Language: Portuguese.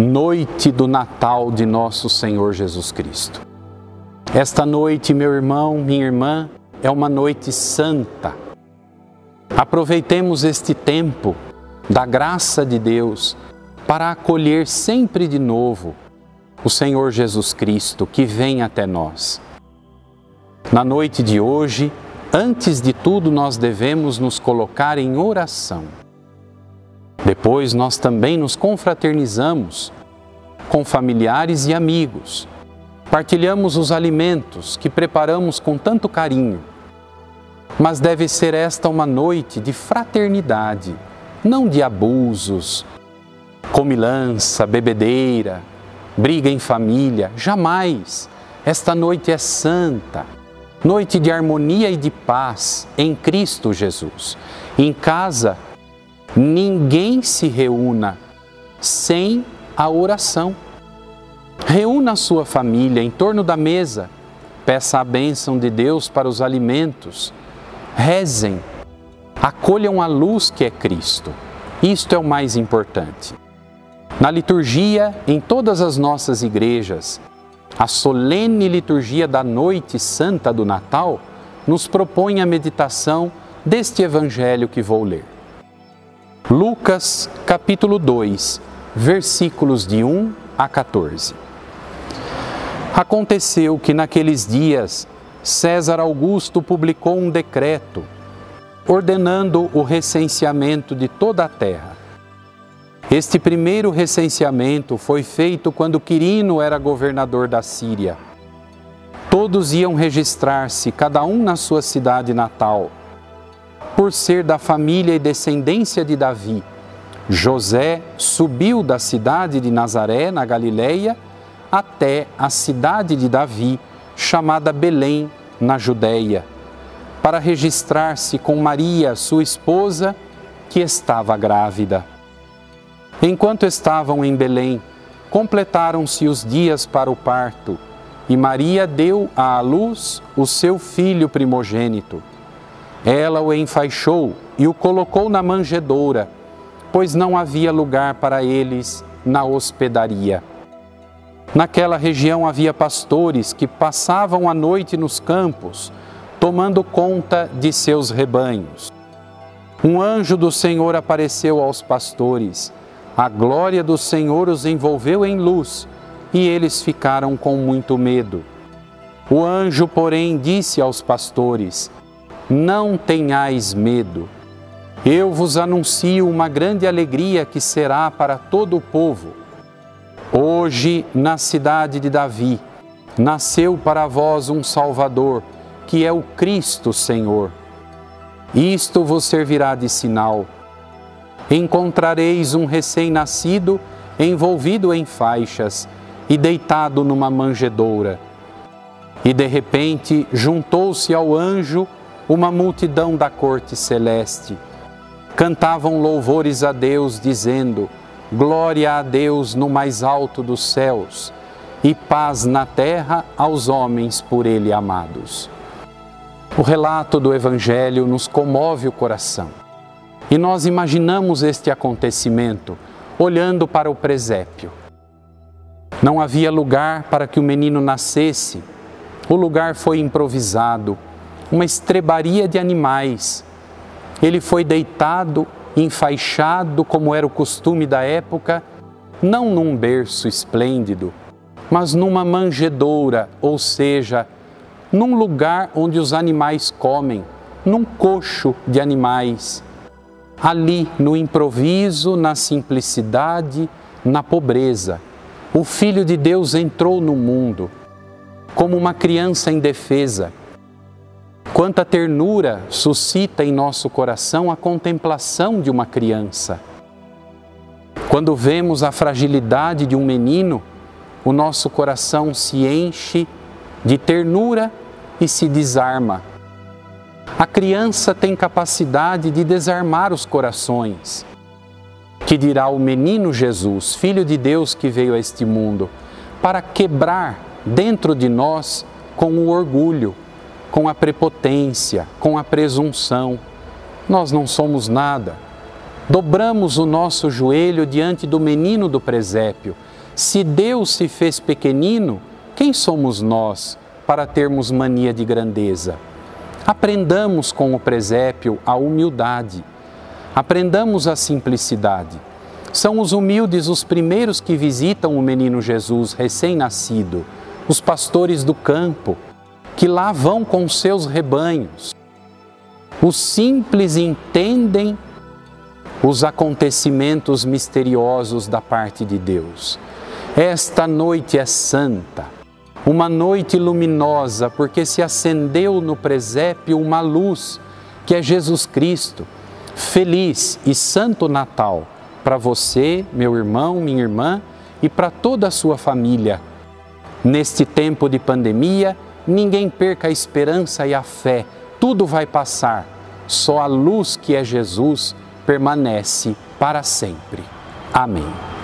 noite do Natal de nosso Senhor Jesus Cristo. Esta noite, meu irmão, minha irmã, é uma noite santa. Aproveitemos este tempo da graça de Deus para acolher sempre de novo o Senhor Jesus Cristo que vem até nós. Na noite de hoje, antes de tudo, nós devemos nos colocar em oração depois nós também nos confraternizamos com familiares e amigos. Partilhamos os alimentos que preparamos com tanto carinho. Mas deve ser esta uma noite de fraternidade, não de abusos, comilança, bebedeira, briga em família. Jamais. Esta noite é santa, noite de harmonia e de paz em Cristo Jesus. Em casa, Ninguém se reúna sem a oração. Reúna a sua família em torno da mesa, peça a bênção de Deus para os alimentos, rezem, acolham a luz que é Cristo. Isto é o mais importante. Na liturgia, em todas as nossas igrejas, a solene liturgia da noite santa do Natal nos propõe a meditação deste evangelho que vou ler. Lucas capítulo 2, versículos de 1 a 14. Aconteceu que naqueles dias César Augusto publicou um decreto ordenando o recenseamento de toda a terra. Este primeiro recenseamento foi feito quando Quirino era governador da Síria. Todos iam registrar-se, cada um na sua cidade natal por ser da família e descendência de Davi. José subiu da cidade de Nazaré, na Galileia, até a cidade de Davi, chamada Belém, na Judéia, para registrar-se com Maria, sua esposa, que estava grávida. Enquanto estavam em Belém, completaram-se os dias para o parto, e Maria deu à luz o seu filho primogênito. Ela o enfaixou e o colocou na manjedoura, pois não havia lugar para eles na hospedaria. Naquela região havia pastores que passavam a noite nos campos, tomando conta de seus rebanhos. Um anjo do Senhor apareceu aos pastores. A glória do Senhor os envolveu em luz e eles ficaram com muito medo. O anjo, porém, disse aos pastores: não tenhais medo. Eu vos anuncio uma grande alegria que será para todo o povo. Hoje, na cidade de Davi, nasceu para vós um Salvador, que é o Cristo Senhor. Isto vos servirá de sinal. Encontrareis um recém-nascido envolvido em faixas e deitado numa manjedoura. E de repente juntou-se ao anjo uma multidão da corte celeste. Cantavam louvores a Deus, dizendo: Glória a Deus no mais alto dos céus e paz na terra aos homens por Ele amados. O relato do Evangelho nos comove o coração e nós imaginamos este acontecimento olhando para o presépio. Não havia lugar para que o menino nascesse, o lugar foi improvisado uma estrebaria de animais. Ele foi deitado, enfaixado, como era o costume da época, não num berço esplêndido, mas numa manjedoura, ou seja, num lugar onde os animais comem, num coxo de animais. Ali, no improviso, na simplicidade, na pobreza, o Filho de Deus entrou no mundo como uma criança indefesa Quanta ternura suscita em nosso coração a contemplação de uma criança. Quando vemos a fragilidade de um menino, o nosso coração se enche de ternura e se desarma. A criança tem capacidade de desarmar os corações. Que dirá o menino Jesus, filho de Deus que veio a este mundo, para quebrar dentro de nós com o orgulho, com a prepotência, com a presunção. Nós não somos nada. dobramos o nosso joelho diante do menino do presépio. Se Deus se fez pequenino, quem somos nós para termos mania de grandeza? Aprendamos com o presépio a humildade. Aprendamos a simplicidade. São os humildes os primeiros que visitam o menino Jesus recém-nascido, os pastores do campo, que lá vão com seus rebanhos. Os simples entendem os acontecimentos misteriosos da parte de Deus. Esta noite é santa, uma noite luminosa, porque se acendeu no presépio uma luz, que é Jesus Cristo. Feliz e santo Natal para você, meu irmão, minha irmã e para toda a sua família. Neste tempo de pandemia, ninguém perca a esperança e a fé, tudo vai passar, só a luz que é Jesus permanece para sempre. Amém.